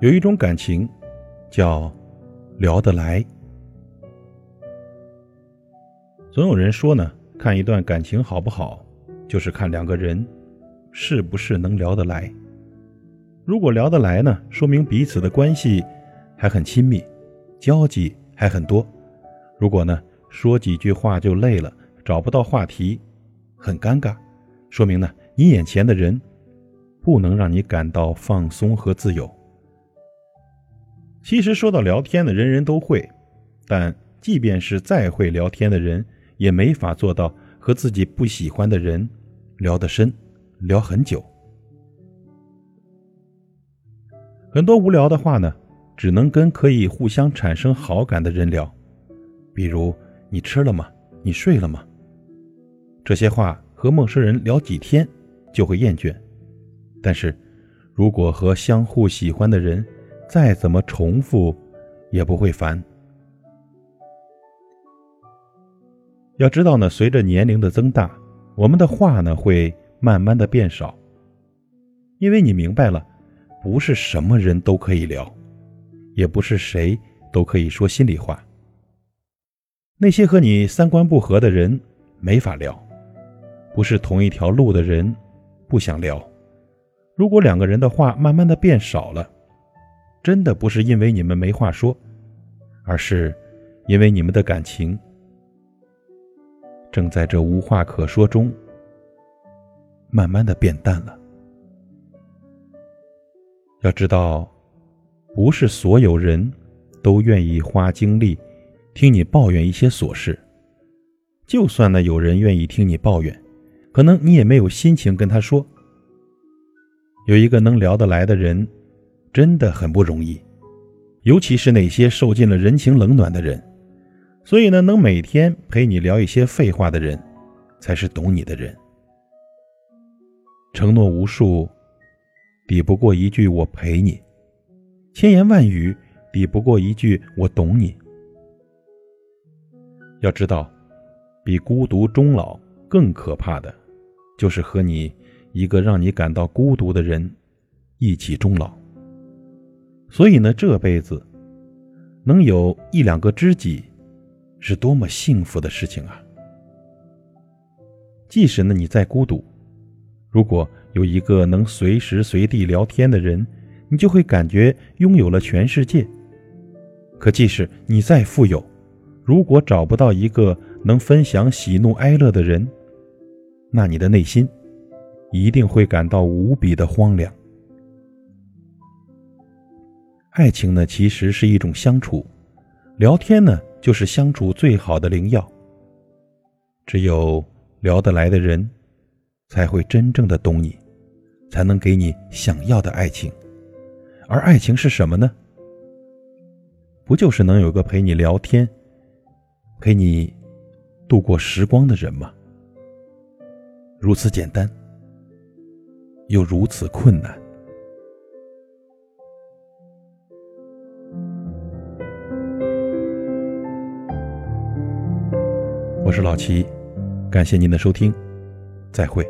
有一种感情，叫聊得来。总有人说呢，看一段感情好不好，就是看两个人是不是能聊得来。如果聊得来呢，说明彼此的关系还很亲密，交集还很多。如果呢，说几句话就累了，找不到话题，很尴尬，说明呢，你眼前的人不能让你感到放松和自由。其实说到聊天的，人人都会，但即便是再会聊天的人，也没法做到和自己不喜欢的人聊得深，聊很久。很多无聊的话呢，只能跟可以互相产生好感的人聊，比如“你吃了吗？你睡了吗？”这些话和陌生人聊几天就会厌倦，但是如果和相互喜欢的人，再怎么重复，也不会烦。要知道呢，随着年龄的增大，我们的话呢会慢慢的变少，因为你明白了，不是什么人都可以聊，也不是谁都可以说心里话。那些和你三观不合的人没法聊，不是同一条路的人不想聊。如果两个人的话慢慢的变少了。真的不是因为你们没话说，而是因为你们的感情正在这无话可说中慢慢的变淡了。要知道，不是所有人都愿意花精力听你抱怨一些琐事。就算呢有人愿意听你抱怨，可能你也没有心情跟他说。有一个能聊得来的人。真的很不容易，尤其是那些受尽了人情冷暖的人。所以呢，能每天陪你聊一些废话的人，才是懂你的人。承诺无数，抵不过一句“我陪你”；千言万语，抵不过一句“我懂你”。要知道，比孤独终老更可怕的，就是和你一个让你感到孤独的人一起终老。所以呢，这辈子能有一两个知己，是多么幸福的事情啊！即使呢你再孤独，如果有一个能随时随地聊天的人，你就会感觉拥有了全世界。可即使你再富有，如果找不到一个能分享喜怒哀乐的人，那你的内心一定会感到无比的荒凉。爱情呢，其实是一种相处，聊天呢，就是相处最好的灵药。只有聊得来的人，才会真正的懂你，才能给你想要的爱情。而爱情是什么呢？不就是能有个陪你聊天、陪你度过时光的人吗？如此简单，又如此困难。我是老齐，感谢您的收听，再会。